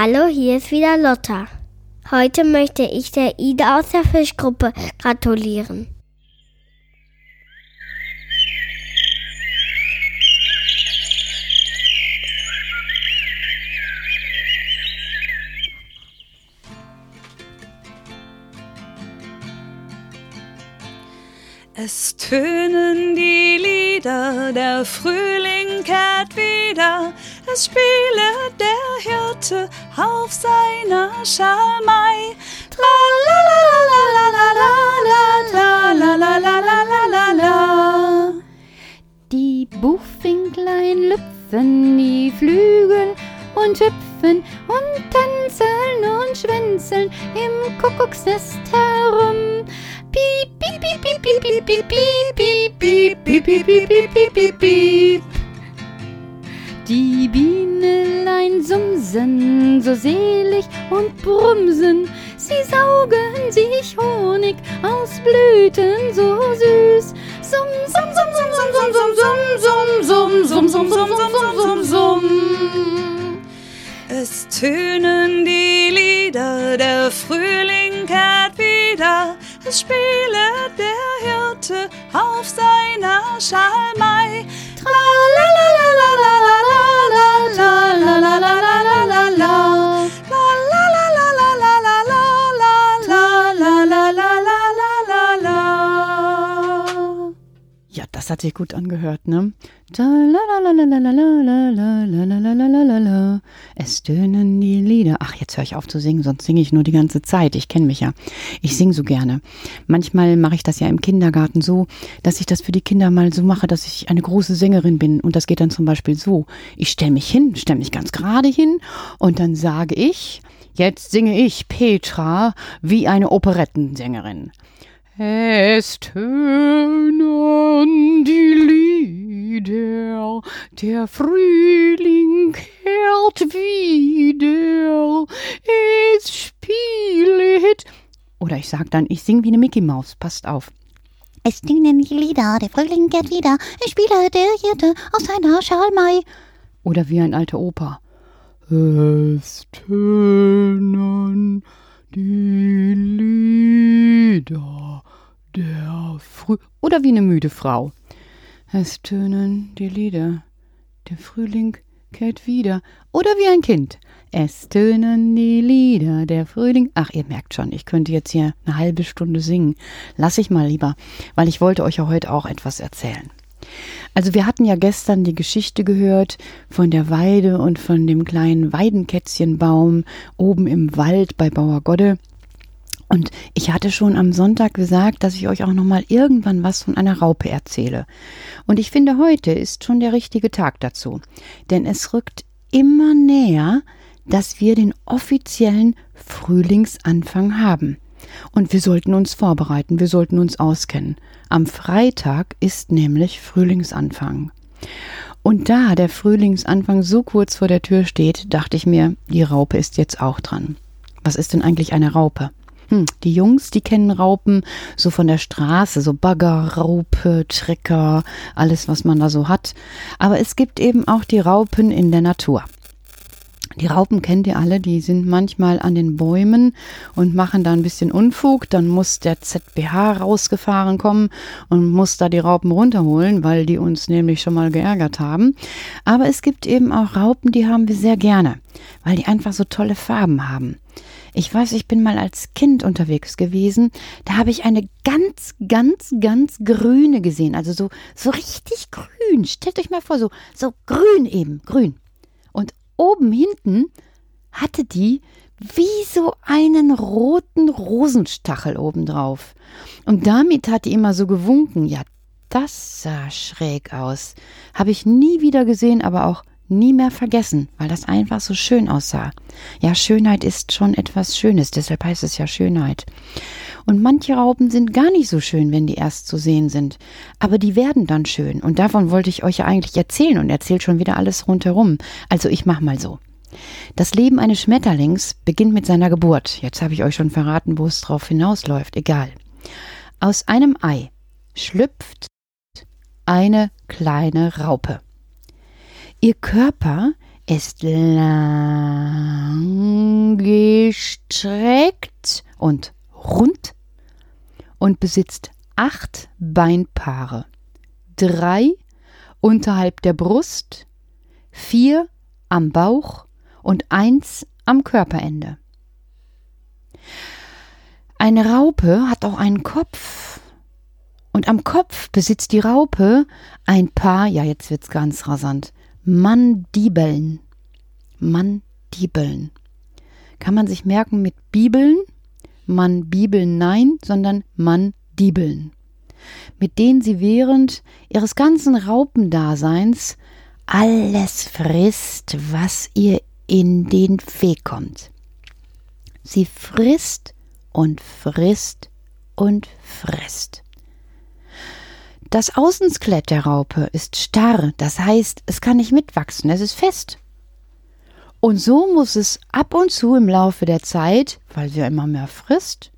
Hallo, hier ist wieder Lotta. Heute möchte ich der Ida aus der Fischgruppe gratulieren. Es tönen die Lieder, der Frühling kehrt wieder, es spiele der Hirte auf seiner Schalmei. Die Buchfinklein lüpfen die Flügel und hüpfen und tanzen und schwänzeln im Kuckucksnest herum. Piep, piep, piep, piep, piep, piep, piep, piep, piep, piep, piep, piep, piep, piep. Die Bienelein sumsen so selig und brumsen, sie saugen sich Honig aus Blüten so süß. Sum, sum, sum, sum, sum, sum, sum, sum, sum, sum, sum, sum, sum, sum, sum. Es tönen die Lieder, der Frühling kehrt wieder, es spiele der Hirte auf seiner Schalmei. Tra hat sich gut angehört, ne? Es tönen die Lieder. Ach, jetzt höre ich auf zu singen, sonst singe ich nur die ganze Zeit. Ich kenne mich ja. Ich singe so gerne. Manchmal mache ich das ja im Kindergarten so, dass ich das für die Kinder mal so mache, dass ich eine große Sängerin bin. Und das geht dann zum Beispiel so. Ich stelle mich hin, stelle mich ganz gerade hin und dann sage ich, jetzt singe ich Petra wie eine Operettensängerin. Es tönen die Lieder, der Frühling kehrt wieder, es spielet. Oder ich sag dann, ich sing wie eine Mickey Maus, passt auf. Es tönen die Lieder, der Frühling kehrt wieder, ich spiele der Hirte aus seiner Schalmei. Oder wie ein alter Opa. Es tönen die Lieder der Früh oder wie eine müde Frau. Es tönen die Lieder, der Frühling kehrt wieder oder wie ein Kind. Es tönen die Lieder, der Frühling. Ach, ihr merkt schon, ich könnte jetzt hier eine halbe Stunde singen. Lass ich mal lieber, weil ich wollte euch ja heute auch etwas erzählen. Also wir hatten ja gestern die Geschichte gehört von der Weide und von dem kleinen Weidenkätzchenbaum oben im Wald bei Bauer Godde. Und ich hatte schon am Sonntag gesagt, dass ich euch auch noch mal irgendwann was von einer Raupe erzähle. Und ich finde, heute ist schon der richtige Tag dazu, denn es rückt immer näher, dass wir den offiziellen Frühlingsanfang haben. Und wir sollten uns vorbereiten, wir sollten uns auskennen. Am Freitag ist nämlich Frühlingsanfang. Und da der Frühlingsanfang so kurz vor der Tür steht, dachte ich mir, die Raupe ist jetzt auch dran. Was ist denn eigentlich eine Raupe? Hm, die Jungs, die kennen Raupen so von der Straße, so Bagger, Raupe, Trecker, alles, was man da so hat. Aber es gibt eben auch die Raupen in der Natur. Die Raupen kennt ihr alle, die sind manchmal an den Bäumen und machen da ein bisschen Unfug. Dann muss der ZBH rausgefahren kommen und muss da die Raupen runterholen, weil die uns nämlich schon mal geärgert haben. Aber es gibt eben auch Raupen, die haben wir sehr gerne, weil die einfach so tolle Farben haben. Ich weiß, ich bin mal als Kind unterwegs gewesen. Da habe ich eine ganz, ganz, ganz grüne gesehen. Also so, so richtig grün. Stellt euch mal vor, so, so grün eben, grün. Und oben hinten hatte die wie so einen roten Rosenstachel obendrauf. Und damit hat die immer so gewunken. Ja, das sah schräg aus. Habe ich nie wieder gesehen, aber auch nie mehr vergessen, weil das einfach so schön aussah. Ja, Schönheit ist schon etwas Schönes, deshalb heißt es ja Schönheit. Und manche Raupen sind gar nicht so schön, wenn die erst zu sehen sind. Aber die werden dann schön. Und davon wollte ich euch ja eigentlich erzählen und erzählt schon wieder alles rundherum. Also ich mach mal so. Das Leben eines Schmetterlings beginnt mit seiner Geburt. Jetzt habe ich euch schon verraten, wo es drauf hinausläuft. Egal. Aus einem Ei schlüpft eine kleine Raupe. Ihr Körper ist lang gestreckt und rund und besitzt acht Beinpaare. Drei unterhalb der Brust, vier am Bauch und eins am Körperende. Eine Raupe hat auch einen Kopf. Und am Kopf besitzt die Raupe ein paar, ja, jetzt wird's ganz rasant, Mandibeln. Mandibeln. Kann man sich merken mit Bibeln? Mandibeln nein, sondern Mandibeln. Mit denen sie während ihres ganzen Raupendaseins alles frisst, was ihr in den Weg kommt. Sie frisst und frisst und frisst. Das Außenskelett der Raupe ist starr, das heißt, es kann nicht mitwachsen, es ist fest. Und so muss es ab und zu im Laufe der Zeit, weil sie immer mehr frisst,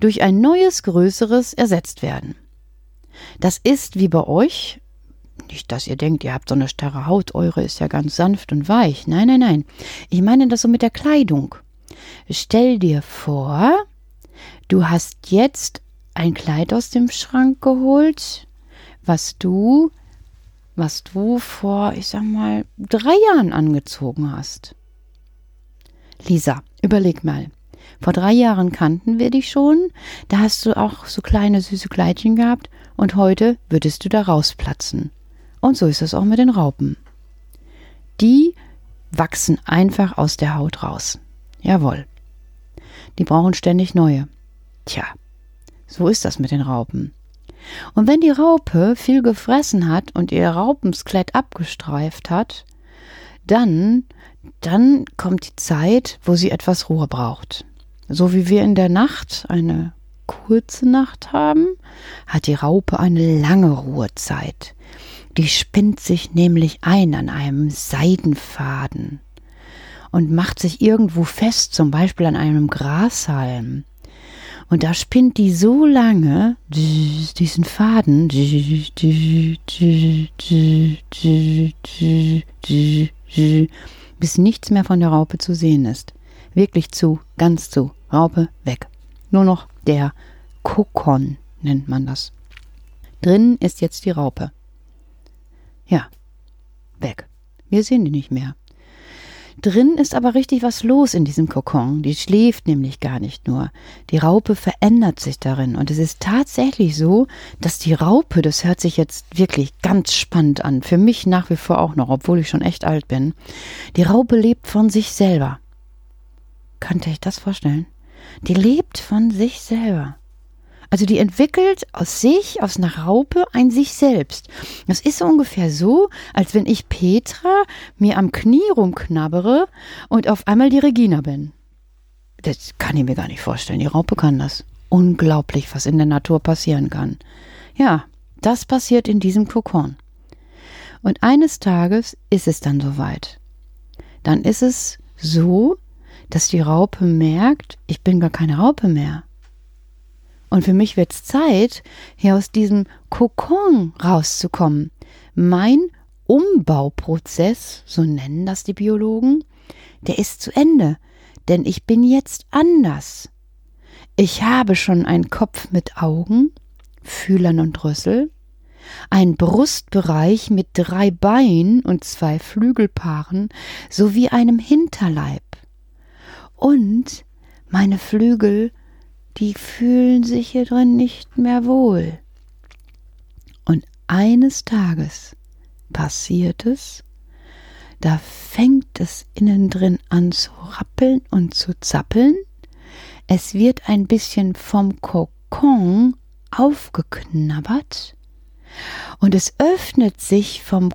durch ein neues, größeres ersetzt werden. Das ist wie bei euch, nicht, dass ihr denkt, ihr habt so eine starre Haut, eure ist ja ganz sanft und weich. Nein, nein, nein. Ich meine das so mit der Kleidung. Stell dir vor, du hast jetzt ein Kleid aus dem Schrank geholt, was du, was du vor, ich sag mal, drei Jahren angezogen hast. Lisa, überleg mal. Vor drei Jahren kannten wir dich schon, da hast du auch so kleine süße Kleidchen gehabt und heute würdest du da rausplatzen. Und so ist es auch mit den Raupen. Die wachsen einfach aus der Haut raus. Jawohl. Die brauchen ständig neue. Tja, so ist das mit den Raupen. Und wenn die Raupe viel gefressen hat und ihr Raupenskelett abgestreift hat, dann, dann kommt die Zeit, wo sie etwas Ruhe braucht. So wie wir in der Nacht eine kurze Nacht haben, hat die Raupe eine lange Ruhezeit. Die spinnt sich nämlich ein an einem Seidenfaden und macht sich irgendwo fest, zum Beispiel an einem Grashalm. Und da spinnt die so lange diesen Faden, bis nichts mehr von der Raupe zu sehen ist. Wirklich zu, ganz zu. Raupe weg. Nur noch der Kokon nennt man das. Drin ist jetzt die Raupe. Ja, weg. Wir sehen die nicht mehr. Drin ist aber richtig was los in diesem Kokon. Die schläft nämlich gar nicht nur. Die Raupe verändert sich darin. Und es ist tatsächlich so, dass die Raupe, das hört sich jetzt wirklich ganz spannend an, für mich nach wie vor auch noch, obwohl ich schon echt alt bin, die Raupe lebt von sich selber. Könnte ich das vorstellen? Die lebt von sich selber. Also die entwickelt aus sich, aus einer Raupe, ein sich selbst. Das ist so ungefähr so, als wenn ich Petra mir am Knie rumknabbere und auf einmal die Regina bin. Das kann ich mir gar nicht vorstellen. Die Raupe kann das. Unglaublich, was in der Natur passieren kann. Ja, das passiert in diesem Kokon. Und eines Tages ist es dann soweit. Dann ist es so, dass die Raupe merkt, ich bin gar keine Raupe mehr. Und für mich wird es Zeit, hier aus diesem Kokon rauszukommen. Mein Umbauprozess, so nennen das die Biologen, der ist zu Ende. Denn ich bin jetzt anders. Ich habe schon einen Kopf mit Augen, Fühlern und Rüssel, einen Brustbereich mit drei Beinen und zwei Flügelpaaren sowie einem Hinterleib. Und meine Flügel die fühlen sich hier drin nicht mehr wohl. Und eines Tages passiert es, da fängt es innen drin an zu rappeln und zu zappeln. Es wird ein bisschen vom Kokon aufgeknabbert und es öffnet sich vom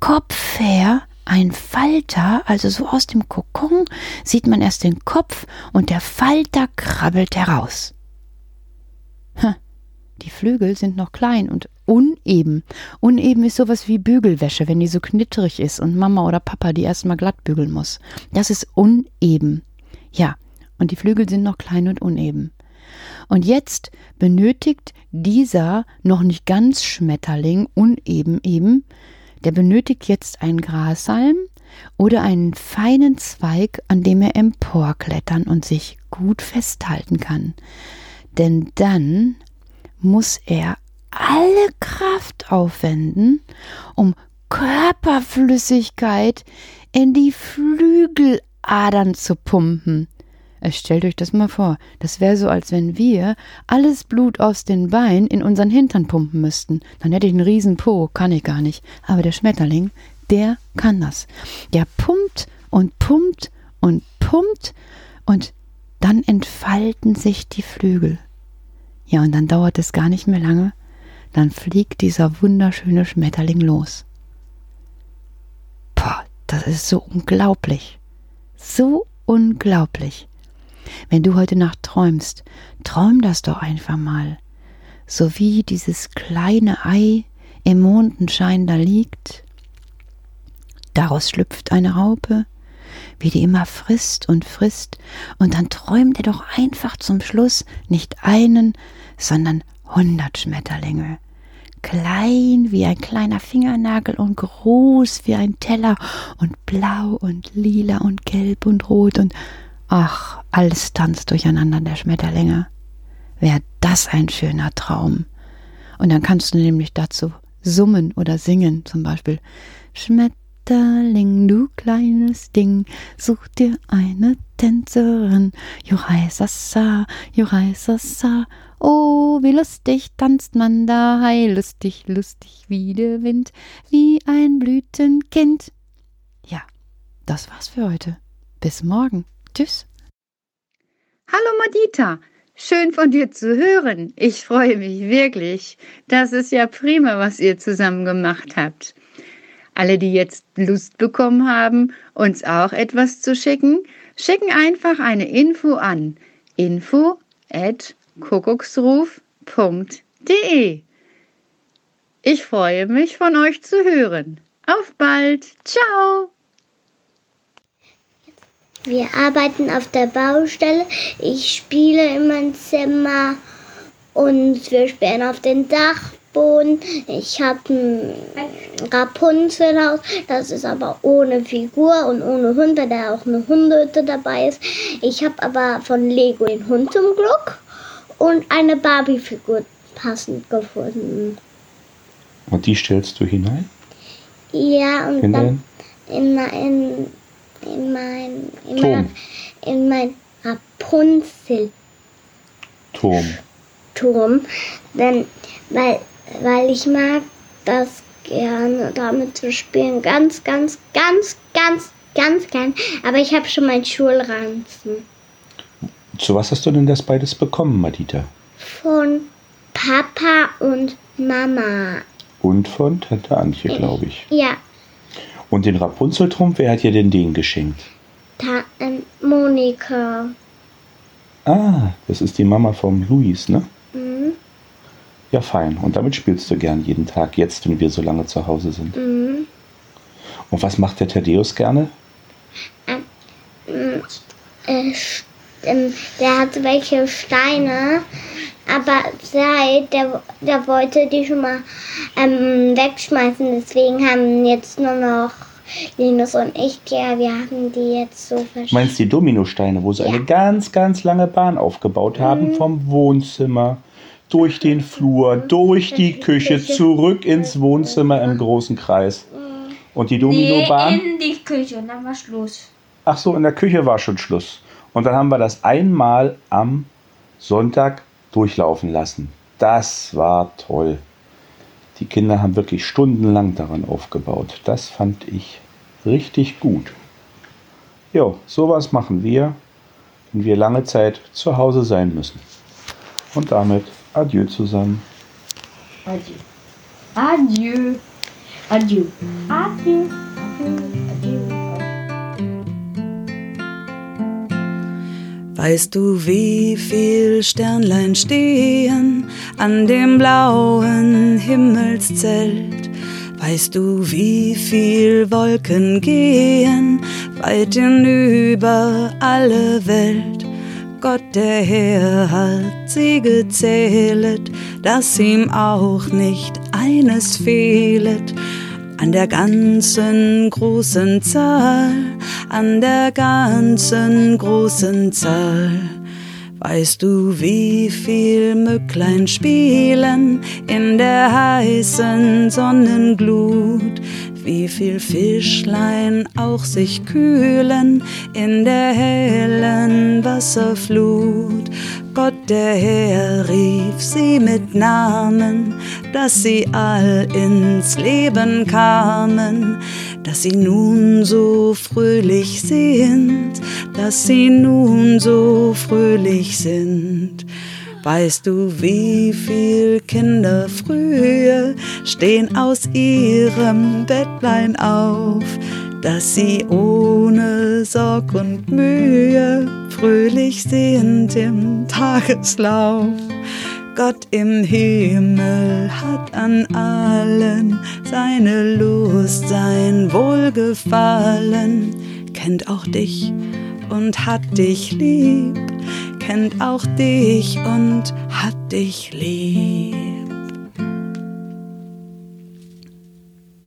Kopf her ein Falter, also so aus dem Kokon, sieht man erst den Kopf und der Falter krabbelt heraus. Die Flügel sind noch klein und uneben. Uneben ist sowas wie Bügelwäsche, wenn die so knitterig ist und Mama oder Papa die erstmal glatt bügeln muss. Das ist uneben. Ja, und die Flügel sind noch klein und uneben. Und jetzt benötigt dieser noch nicht ganz Schmetterling uneben eben der benötigt jetzt einen Grashalm, oder einen feinen Zweig, an dem er emporklettern und sich gut festhalten kann. Denn dann muss er alle Kraft aufwenden, um Körperflüssigkeit in die Flügeladern zu pumpen. Stellt euch das mal vor. Das wäre so, als wenn wir alles Blut aus den Beinen in unseren Hintern pumpen müssten. Dann hätte ich einen riesen Po, kann ich gar nicht. Aber der Schmetterling, der kann das. Der pumpt und pumpt und pumpt und dann entfalten sich die Flügel. Ja, und dann dauert es gar nicht mehr lange. Dann fliegt dieser wunderschöne Schmetterling los. Boah, das ist so unglaublich. So unglaublich. Wenn du heute Nacht träumst, träum das doch einfach mal. So wie dieses kleine Ei im Mondenschein da liegt. Daraus schlüpft eine Raupe, wie die immer frisst und frisst, und dann träumt er doch einfach zum Schluss nicht einen, sondern hundert Schmetterlinge. Klein wie ein kleiner Fingernagel und groß wie ein Teller und blau und lila und gelb und rot und ach, alles tanzt durcheinander der Schmetterlinge. Wäre das ein schöner Traum. Und dann kannst du nämlich dazu summen oder singen, zum Beispiel Schmetterling, du kleines Ding, such dir eine Tänzerin, Jurai Sassa, Jurai Sassa, Oh, wie lustig tanzt man da, hei, lustig, lustig wie der Wind, wie ein Blütenkind. Ja, das war's für heute. Bis morgen. Tschüss. Hallo Madita, schön von dir zu hören. Ich freue mich wirklich. Das ist ja prima, was ihr zusammen gemacht habt. Alle, die jetzt Lust bekommen haben, uns auch etwas zu schicken, schicken einfach eine Info an info at kuckucksruf.de. Ich freue mich, von euch zu hören. Auf bald. Ciao. Wir arbeiten auf der Baustelle. Ich spiele in meinem Zimmer und wir spielen auf dem Dachboden. Ich habe ein Rapunzelhaus, das ist aber ohne Figur und ohne Hund, weil da auch eine Hundehütte dabei ist. Ich habe aber von Lego den Hund zum Glück und eine Barbie-Figur passend gefunden. Und die stellst du hinein? Ja, und In dann den in mein, in mein, in Turm. mein, in mein Rapunzel-Turm. Turm. Denn, weil, weil ich mag das gerne, damit zu spielen. Ganz, ganz, ganz, ganz, ganz gern. Aber ich habe schon meinen Schulranzen. Zu was hast du denn das beides bekommen, Madita? Von Papa und Mama. Und von Tante Antje, glaube ich. Ja, Und den Rapunzelturm, wer hat dir denn den geschenkt? Ta ähm, Monika. Ah, das ist die Mama vom Luis, ne? Mhm. Ja, fein. Und damit spielst du gern jeden Tag, jetzt, wenn wir so lange zu Hause sind. Mhm. Und was macht der Thaddeus gerne? Äh, ähm, der hat welche Steine, aber seit der, der wollte die schon mal ähm, wegschmeißen. Deswegen haben jetzt nur noch Linus und ich, ja, wir haben die jetzt so Du verschieden. meinst die Dominosteine, wo sie eine ganz, ganz lange Bahn aufgebaut haben, vom Wohnzimmer durch den Flur, durch die Küche, zurück ins Wohnzimmer im großen Kreis. Und die Dominobahn? in die Küche und dann war Schluss. Ach so, in der Küche war schon Schluss. Und dann haben wir das einmal am Sonntag durchlaufen lassen. Das war toll. Die Kinder haben wirklich stundenlang daran aufgebaut. Das fand ich richtig gut. Jo, sowas machen wir, wenn wir lange Zeit zu Hause sein müssen. Und damit adieu zusammen. Adieu. Adieu. Adieu. Adieu. Adieu. Weißt du, wie viel Sternlein stehen an dem blauen Himmelszelt? Weißt du, wie viel Wolken gehen weit hinüber alle Welt? Gott der Herr hat sie gezählet, dass ihm auch nicht eines fehlet. An der ganzen großen Zahl, an der ganzen großen Zahl. Weißt du, wie viel Mücklein spielen in der heißen Sonnenglut? Wie viel Fischlein auch sich kühlen in der hellen Wasserflut? Gott der Herr rief sie mit Namen, dass sie all ins Leben kamen, dass sie nun so fröhlich sind, dass sie nun so fröhlich sind. Weißt du, wie viel Kinder früher stehen aus ihrem Bettlein auf, dass sie ohne Sorg und Mühe fröhlich sind im Tageslauf. Gott im Himmel hat an allen seine Lust, sein Wohlgefallen, kennt auch dich und hat dich lieb, kennt auch dich und hat dich lieb.